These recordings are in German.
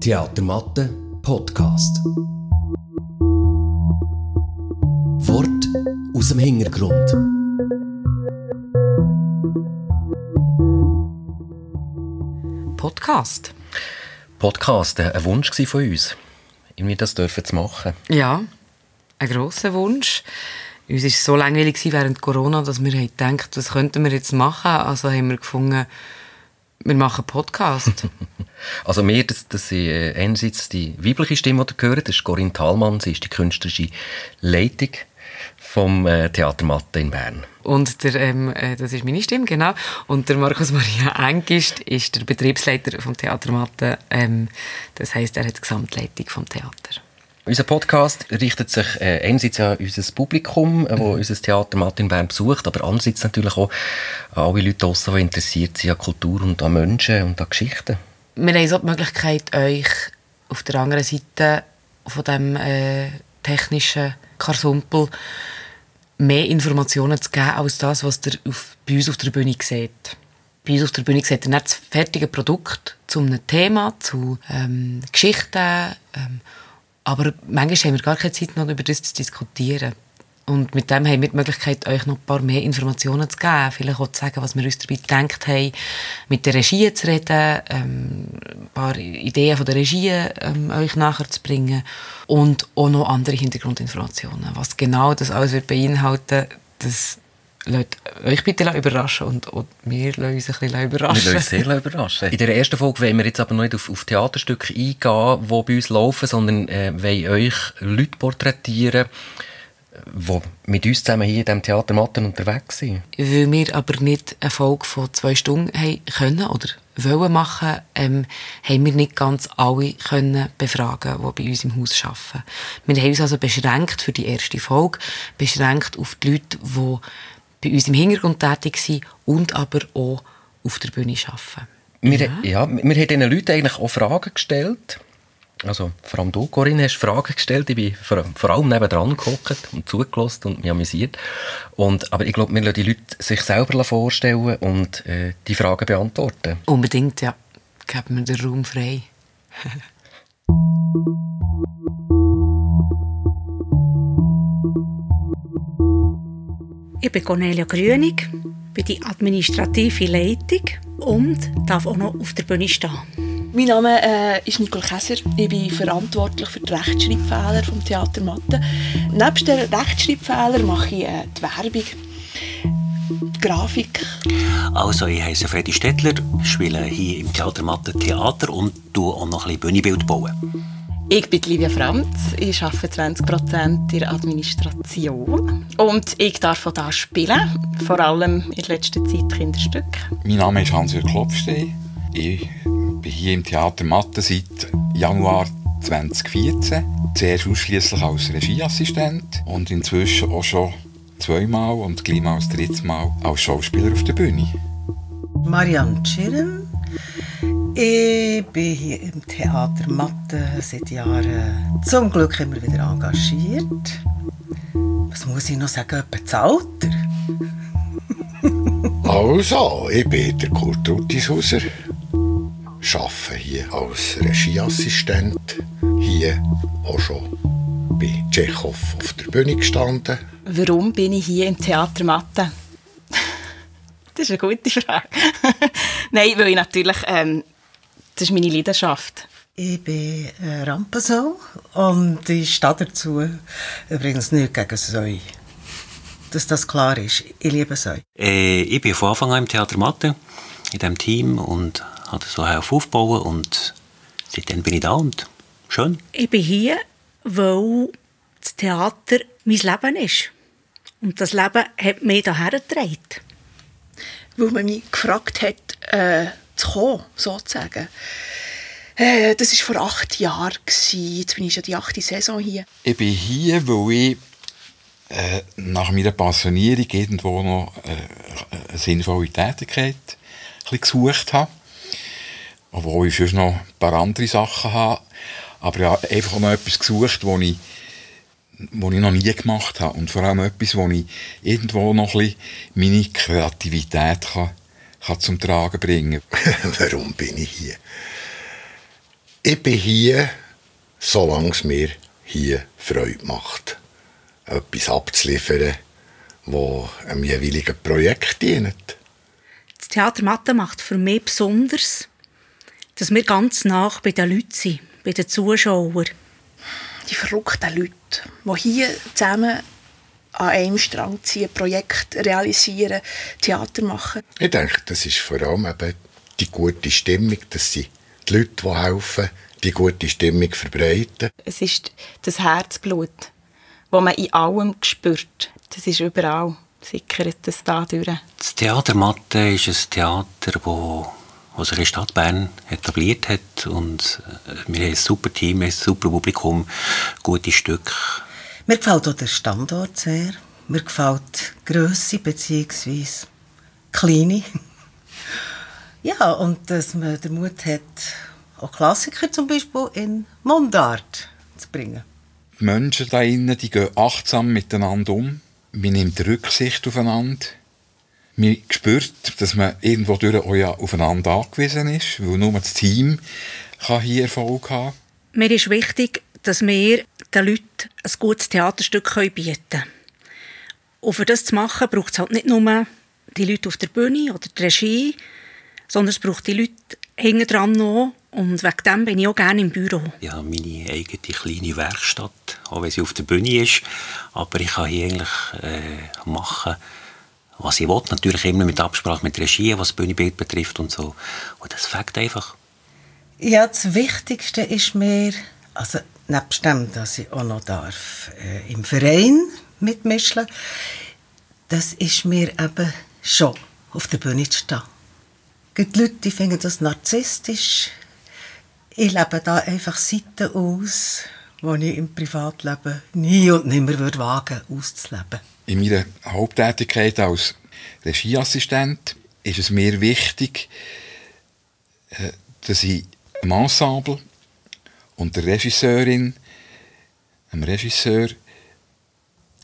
Theatermatte Podcast. Wort aus dem Hintergrund. Podcast. Podcast, äh, ein Wunsch von uns, irgendwie das dürfen zu machen. Ja, ein grosser Wunsch. Uns war es so langweilig während Corona, dass wir gedacht was könnten wir jetzt machen. Also haben wir gefunden, wir machen Podcast. Also mir, das, das ist äh, einerseits die weibliche Stimme, die ihr hört, das ist Corinne Thalmann, sie ist die künstlerische Leitung vom äh, Theater Matte in Bern. Und der, ähm, äh, das ist meine Stimme, genau. Und der Markus Maria Engist ist der Betriebsleiter vom Theater Matte. Ähm, das heisst, er hat die Gesamtleitung vom Theater. Unser Podcast richtet sich äh, einerseits an unser Publikum, äh, wo unser Theater Matte in Bern besucht, aber andererseits natürlich auch an alle Leute draussen, die interessiert sind an Kultur und an Menschen und an Geschichten. Wir haben so die Möglichkeit, euch auf der anderen Seite von dem äh, technischen Karsumpel mehr Informationen zu geben, als das, was ihr auf, bei uns auf der Bühne seht. Bei uns auf der Bühne seht ihr nicht das fertige Produkt zu einem Thema, zu ähm, Geschichten, ähm, aber manchmal haben wir gar keine Zeit, noch über das zu diskutieren. Und mit dem haben wir die Möglichkeit, euch noch ein paar mehr Informationen zu geben. Vielleicht auch zu sagen, was wir uns dabei gedacht haben, mit der Regie zu reden, ähm, ein paar Ideen von der Regie ähm, euch nachher zu bringen und auch noch andere Hintergrundinformationen. Was genau das alles wird beinhalten, das lasst euch bitte überraschen und, und wir lassen uns ein bisschen überraschen. Wir lassen uns sehr überraschen. In der ersten Folge wollen wir jetzt aber noch nicht auf, auf Theaterstücke eingehen, die bei uns laufen, sondern äh, wollen euch Leute porträtieren, die mit uns zusammen hier in diesem Theater Matten unterwegs sind. Weil wir aber nicht eine Folge von zwei Stunden haben können oder wollen machen, ähm, haben wir nicht ganz alle können befragen, die bei uns im Haus arbeiten. Wir haben uns also beschränkt für die erste Folge, beschränkt auf die Leute, die bei uns im Hintergrund tätig sind und aber auch auf der Bühne arbeiten. Wir, ja. ja, wir haben diesen Leuten eigentlich auch Fragen gestellt. Also, vor allem du, Corinne, hast Fragen gestellt. Ich bin vor, vor allem nebenan geguckt und zugelassen und mich amüsiert. Und, aber ich glaube, wir lassen die Leute sich selber vorstellen und äh, die Fragen beantworten. Unbedingt, ja. Geben wir den Raum frei. ich bin Cornelia Grünig, bin die administrative Leitung und darf auch noch auf der Bühne stehen. Mein Name äh, ist Nicole Käser. Ich bin verantwortlich für die Rechtschreibfehler vom Theater Mathe. Neben den Rechtschreibfehlern mache ich äh, die Werbung, die Grafik. Also, ich heiße Freddy Stettler, spiele hier im Theater Mathe Theater und tue auch noch ein bisschen Bühnenbild bauen. Ich bin Livia Franz, ich arbeite 20% in der Administration und ich darf auch hier spielen, vor allem in letzter Zeit Kinderstücke. Mein Name ist Hans-Jürg Klopfstein. Ich bin hier im Theater Mathe seit Januar 2014. Zuerst ausschließlich als Regieassistent und inzwischen auch schon zweimal und gleich mal das dritte Mal als Schauspieler auf der Bühne. Marianne Schirren. Ich bin hier im Theater Mathe seit Jahren zum Glück immer wieder engagiert. Was muss ich noch sagen? Etwa das Alter? also, ich bin der Kurt Ruttishauser arbeite hier als Regieassistent. Hier auch schon bei Tschechow auf der Bühne gestanden. Warum bin ich hier im Theater Mathe? Das ist eine gute Frage. Nein, weil ich natürlich, ähm, das ist meine Leidenschaft. Ich bin äh, Rampensau und ich stehe dazu übrigens nicht gegen Säu. Dass das klar ist. Ich liebe Säu. Äh, ich bin von Anfang an im Theater Mathe, in diesem Team und habe so aufbauen und seitdem bin ich da und schön. Ich bin hier, weil das Theater mein Leben ist. Und das Leben hat mich hierher getragen. Weil man mich gefragt hat, äh, zu kommen, sozusagen. Äh, das war vor acht Jahren. Jetzt bin ich schon die achte Saison hier. Ich bin hier, weil ich äh, nach meiner Pensionierung irgendwo noch äh, eine sinnvolle Tätigkeit gesucht habe. Obwohl ich sonst noch ein paar andere Sachen habe. Aber ich habe einfach noch etwas gesucht, wo ich was ich noch nie gemacht habe. Und vor allem etwas, wo ich irgendwo noch ein bisschen meine Kreativität kann, kann zum Tragen bringen Warum bin ich hier? Ich bin hier, solange es mir hier Freude macht, etwas abzuliefern, das einem jeweiligen Projekt dient. Das Theater Mathe macht für mich besonders, dass wir ganz nah bei den Leuten sind, bei den Zuschauern. Die verrückten Leute, die hier zusammen an einem Strang ziehen, Projekt realisieren, Theater machen. Ich denke, das ist vor allem eben die gute Stimmung, dass sie die Leute, die helfen, die gute Stimmung verbreiten. Es ist das Herzblut, das man in allem spürt. Das ist überall, sickert das da durch. Das Theater Mathe ist ein Theater, wo, wo sich in der Stadt Bern etabliert hat und äh, wir haben ein super Team, ein super Publikum, gute Stücke. Mir gefällt auch der Standort sehr. Mir gefällt die Grösse bzw. Kleine. Ja, und dass man den Mut hat, auch Klassiker zum Beispiel in Mundart zu bringen. Die Menschen da innen, die gehen achtsam miteinander um. Man nimmt Rücksicht aufeinander. Man spürt, dass man irgendwo durch auch ja aufeinander angewiesen ist, weil nur das Team kann hier Erfolg haben Mir ist wichtig, dass wir den Leuten ein gutes Theaterstück bieten können. Und für das zu machen, braucht es halt nicht nur die Leute auf der Bühne oder die Regie, sondern es braucht die Leute hinten dran noch. Und wegen dem bin ich auch gerne im Büro. Ich habe meine eigene kleine Werkstatt, auch wenn sie auf der Bühne ist. Aber ich kann hier eigentlich äh, machen, was ich will. Natürlich immer mit Absprache mit der Regie, was das Bühnenbild betrifft und so. Und das fängt einfach. Ja, das Wichtigste ist mir, also nebst dem, dass ich auch noch darf, äh, im Verein mitmischen, das ist mir eben schon auf der Bühne zu stehen. Gibt Leute, die finden das narzisstisch. Ich lebe da einfach Seiten aus, die ich im Privatleben nie und nimmer würde wagen auszuleben. In meiner Haupttätigkeit als Regieassistent ist es mir wichtig, äh, dass ich dem Ensemble und der Regisseurin, dem Regisseur,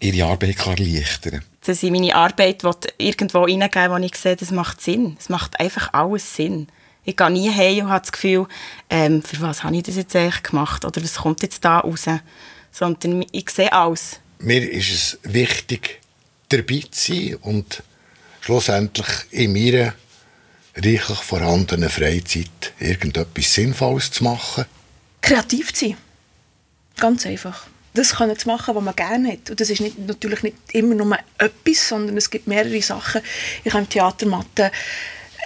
ihre Arbeit kann erleichtern kann. Dass ich meine Arbeit irgendwo hineingeben wo ich sehe, das macht Sinn. Es macht einfach alles Sinn. Ich gehe nie heim und habe das Gefühl, ähm, für was habe ich das jetzt eigentlich gemacht oder was kommt jetzt da raus. Sondern ich sehe alles. Mir ist es wichtig, dabei zu sein und schlussendlich in meiner reichlich vorhandenen Freizeit irgendetwas Sinnvolles zu machen. Kreativ zu sein. Ganz einfach. Das können zu machen, was man gerne hat. Und das ist nicht, natürlich nicht immer nur etwas, sondern es gibt mehrere Sachen. Ich habe im Theater Mathe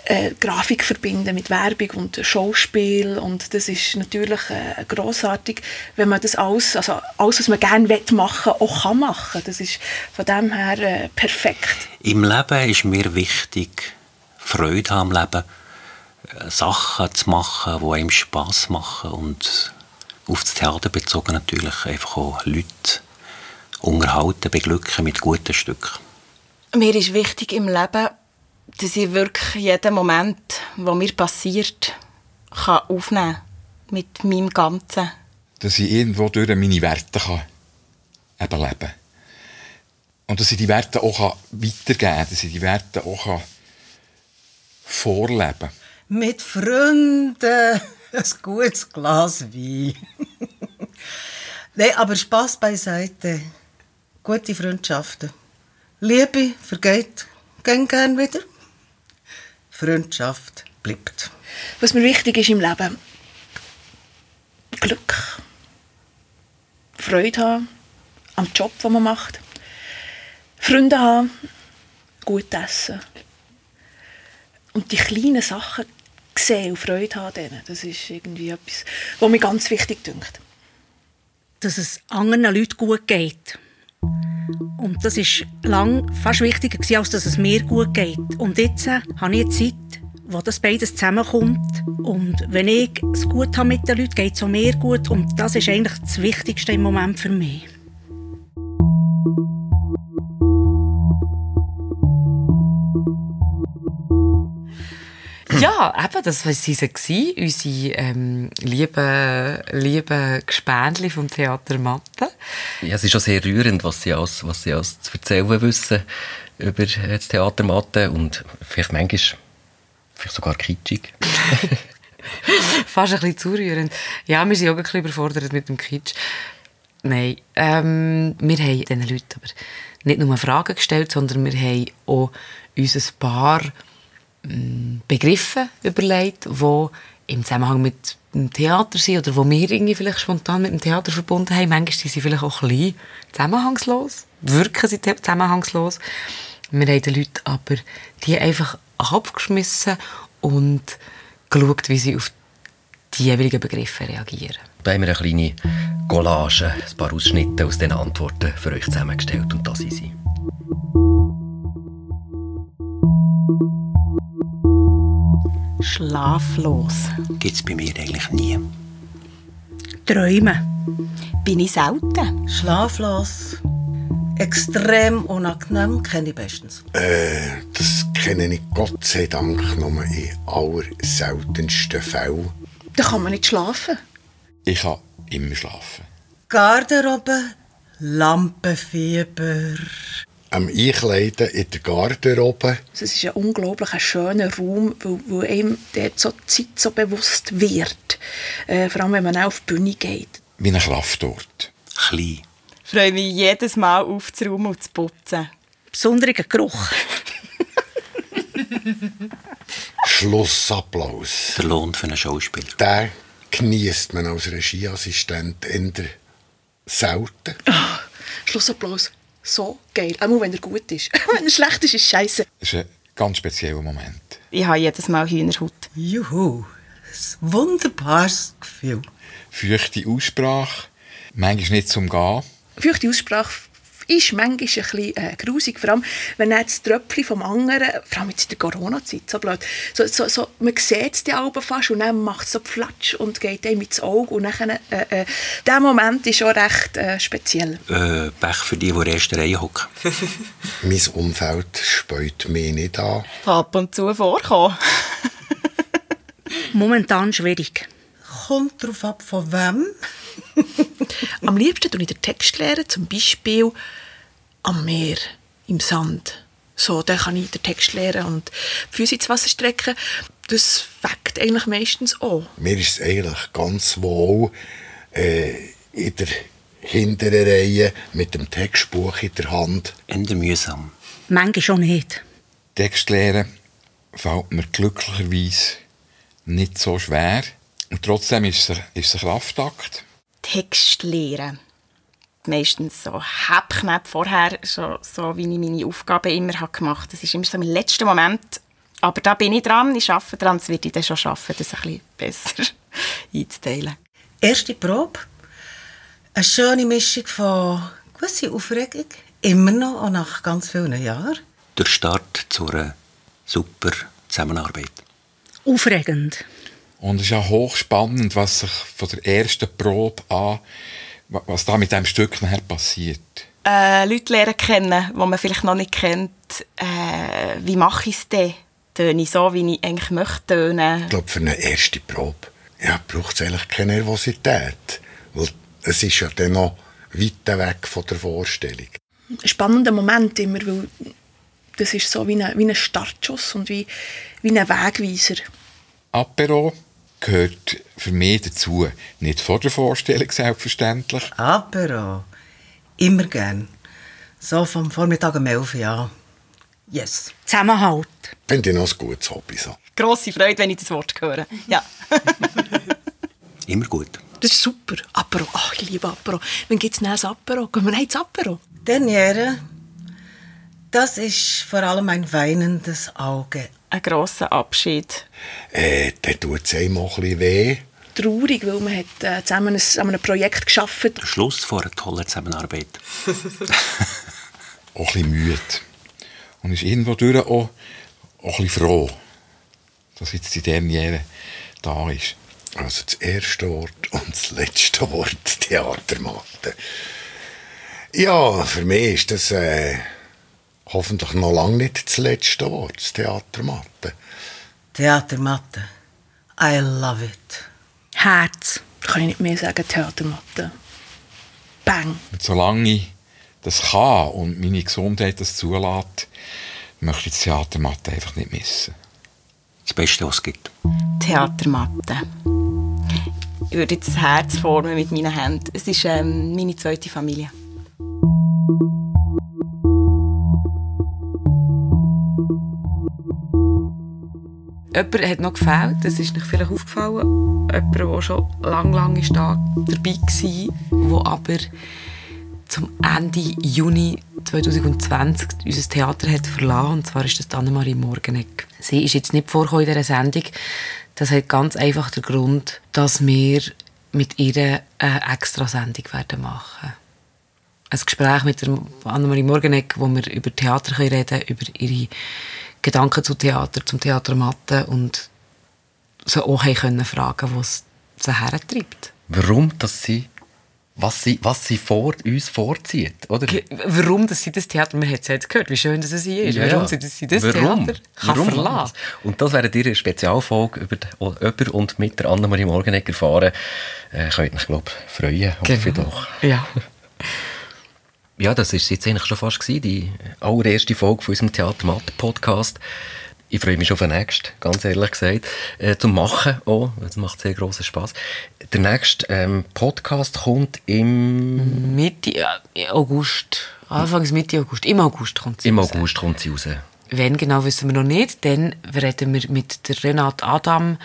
äh, Grafik verbinden mit Werbung und Schauspiel und das ist natürlich äh, großartig, wenn man das alles, also alles, was man gerne machen will, auch kann machen. Das ist von dem her äh, perfekt. Im Leben ist mir wichtig, Freude am Leben, äh, Sachen zu machen, die einem Spass machen und auf das Theater bezogen natürlich einfach auch Leute unterhalten, beglücken mit guten Stücken. Mir ist wichtig im Leben, dass ich wirklich jeden Moment, der mir passiert, kann aufnehmen kann. Mit meinem Ganzen. Dass ich irgendwo durch meine Werte kann eben leben kann. Und dass ich die Werte auch kann weitergeben kann. Dass ich die Werte auch kann vorleben kann. Mit Freunden ein gutes Glas Wein. Nein, aber Spass beiseite. Gute Freundschaften. Liebe vergeht gern, gern wieder. Freundschaft bleibt. Was mir wichtig ist im Leben, Glück, Freude haben am Job, den man macht, Freunde haben, gut essen und die kleinen Sachen sehen und Freude haben denen. Das ist irgendwie etwas, was mir ganz wichtig dünkt. Dass es anderen Leuten gut geht. Und das war lang fast wichtiger, als dass es mir gut geht. Und jetzt äh, habe ich Zeit, wo das beides zusammenkommt. Und wenn ich es gut habe mit den Leuten, geht es auch mir gut. Und das ist eigentlich das Wichtigste im Moment für mich. Ja, eben, das war sie gewesen, unsere ähm, lieben, lieben Gespendli vom Theater Matte. Ja, es ist schon sehr rührend, was sie alles, was sie alles zu erzählen wissen über äh, das Theater Matte und vielleicht manchmal vielleicht sogar kitschig. Fast ein bisschen zu rührend. Ja, wir sind auch ein bisschen überfordert mit dem Kitsch. Nein, ähm, wir haben diesen Leuten aber nicht nur Fragen gestellt, sondern wir haben auch uns ein paar Begriffe überlegt, die im Zusammenhang mit dem Theater sind oder wo wir irgendwie vielleicht spontan mit dem Theater verbunden haben. Manchmal sind sie vielleicht auch ein bisschen zusammenhangslos, wirken sie zusammenhangslos. Wir haben den Leuten aber die einfach abgeschmissen und geschaut, wie sie auf die jeweiligen Begriffe reagieren. Da haben wir eine kleine Collage, ein paar Ausschnitte aus den Antworten für euch zusammengestellt und das sind sie. Schlaflos. Gibt es bei mir eigentlich nie. Träumen. Bin ich selten. Schlaflos. Extrem unangenehm, kenne ich bestens. Äh, das kenne ich Gott sei Dank nur in allerseltensten Fällen. Da kann man nicht schlafen. Ich kann immer schlafen. Garderobe, Lampenfieber. Am Einkleiden in der Garderobe. Es ist ein unglaublich schöner Raum, weil, weil einem dort so die Zeit so bewusst wird. Äh, vor allem, wenn man auch auf die Bühne geht. Wie ein Kraftort. Klein. Ich freue mich jedes Mal aufzuräumen und zu putzen. Besonderer Geruch. Schlussapplaus. Der Lohn für einen Schauspieler. Den genießt man als Regieassistent in der selten. Schlussapplaus. So geil. Auch wenn er gut ist. wenn er schlecht ist, ist es scheiße. Das ist ein ganz spezieller Moment. Ich habe jedes Mal Hühnerhaut. Juhu, ein wunderbares Gefühl. Feuchte Aussprache, manchmal nicht zum Gehen. Feuchte Aussprache ist manchmal ein bisschen äh, grusig, vor allem wenn dann das Tröpfchen vom anderen, vor allem jetzt in der Corona-Zeit, so blöd, so, so, so, man sieht es die Augen fast und dann macht es so Flatsch und geht einem ins Auge und dann, äh, äh, der Moment ist schon recht äh, speziell. Äh, Pech für die, die in der ersten Reihe hocken. Mein Umfeld speut mich nicht an. Ab und zu vorkommen. Momentan schwierig. Kommt darauf ab, von wem. Am liebsten tue ich den Text lernen, zum Beispiel am Meer, im Sand. So, dann kann ich den Text lernen und die Füße ins Wasser strecken. Das weckt eigentlich meistens auch. Mir ist es eigentlich ganz wohl äh, in der hinteren Reihe mit dem Textbuch in der Hand. Ende mühsam. Manchmal schon nicht. Text lernen fällt mir glücklicherweise nicht so schwer. Und trotzdem ist es, ist es ein Kraftakt. Text lernen. Meistens so Häppknapp vorher, so, so wie ich meine Aufgaben immer habe gemacht habe. Das ist immer so mein letzter Moment. Aber da bin ich dran, ich arbeite dran, das werde ich dann schon schaffen, das ein bisschen besser einzuteilen. Erste Probe. Eine schöne Mischung von gewisser Aufregung. Immer noch, auch nach ganz vielen Jahren. Der Start zu einer super Zusammenarbeit. Aufregend. Und es ist auch hochspannend, was sich von der ersten Probe an, wa- was da mit dem Stück nachher passiert. Äh, Leute lernen kennen, die man vielleicht noch nicht kennt. Äh, wie mache ich es denn? Töne ich so, wie ich eigentlich möchte tönen? Ich glaube, für eine erste Probe ja, braucht es eigentlich keine Nervosität. Weil es ist ja dann noch weit weg von der Vorstellung. Ein spannender Moment immer, weil das ist so wie ein, wie ein Startschuss und wie, wie ein Wegweiser. Apero gehört für mich dazu. Nicht vor der Vorstellung, selbstverständlich. Apero. Immer gern. So vom Vormittag um 11 Uhr. Yes. Zusammenhalt. Finde ich noch ein gutes Hobby. So. Grosse Freude, wenn ich das Wort höre. Ja. Immer gut. Das ist super. Apero. Ach, ich liebe Apero. Wann gibt es denn ein Apero? Gehen wir noch ins Apero? Derniere. Das ist vor allem ein weinendes Auge. Ein grosser Abschied. Äh, dann tut es einem auch ein bisschen weh. Traurig, weil man hat, äh, zusammen ein, an einem Projekt geschafft Der Schluss vor einer tollen Zusammenarbeit. Auch ein bisschen müde. Und ist irgendwo durch auch, auch ein bisschen froh, dass jetzt die Derniere da ist. Also das erste Wort und das letzte Wort Theatermatte. Ja, für mich ist das äh, hoffentlich noch lange nicht das letzte Wort, das Theatermatte. Theatermatte. I love it. Herz. Kann ich nicht mehr sagen, Theatermatte. Bang. Und solange ich das kann und meine Gesundheit das zulässt, möchte ich die Theatermatte einfach nicht missen. Das Beste, was es gibt. Theatermatte. Ich würde jetzt das Herz formen mit meinen Händen. Es ist ähm, meine zweite Familie. Jemand hat noch gefällt, das ist nicht vielleicht aufgefallen. Jemand, der schon lang, lang ist da dabei war, der aber zum Ende Juni 2020 unser Theater hat verlassen. Und zwar ist das Annemarie Morgenegg. Sie ist jetzt nicht vorgekommen in dieser Sendung. Das hat ganz einfach den Grund, dass wir mit ihr eine extra Sendung werden machen. Ein Gespräch mit Annemarie Morgenegg, wo wir über Theater reden können, über ihre Gedanken zu Theater, zum Theater Mathe und so auch können fragen, was sie hertreibt. Warum, dass sie, was sie, was sie vor uns vorzieht, oder? Warum dass sie das Theater, man hat es jetzt gehört, wie schön dass es hier ist, Ja, warum sie das, sie das Warum? Theater kann Warum verlassen. Und das wäre ihre Spezialfolge über, über und mit der Annemarie Morgenegger erfahren. Äh, könnt ihr euch, glaube ich, freuen. Hoffe ich Genau. doch. Ja. Ja, das ist jetzt eigentlich schon fast gewesen, die allererste Folge von unserem Theater Mathe Podcast. Ich freue mich schon auf den nächsten, ganz ehrlich gesagt. Äh, zum Machen auch, es macht sehr grossen Spass. Der nächste ähm, Podcast kommt im, Mitte äh, August, Anfangs Mitte August, im August kommt sie im raus. August kommt sie raus. Wenn genau wissen wir noch nicht, dann reden wir mit der Renate Adam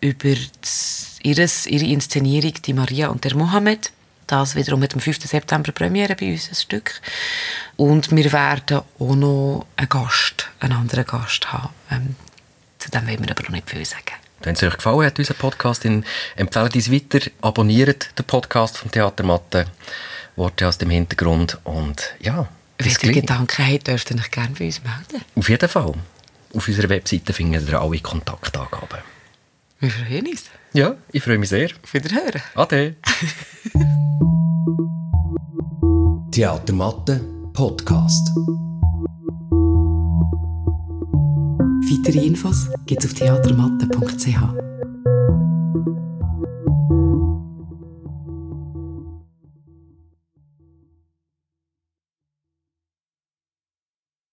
über das, ihres, ihre Inszenierung «Die Maria und der Mohammed». Das wiederum hat am 5. September Premiere bei uns, ein Stück. Und wir werden auch noch einen Gast, einen anderen Gast haben. Ähm, zu dem wollen wir aber noch nicht viel sagen. Wenn es euch gefallen hat, unser Podcast, dann empfehlt uns weiter, abonniert den Podcast vom Theater Mathe, Worte aus dem Hintergrund und ja, Wenn ihr. Gedanken habt, dürft ihr euch gerne bei uns melden. Auf jeden Fall. Auf unserer Webseite findet ihr alle Kontaktangaben. Wir freuen uns. Ja, ich freue mich sehr. Auf Wiederhören. Ade. Theater Mathe Podcast. Weitere Infos gibt's auf theatermatte.ch.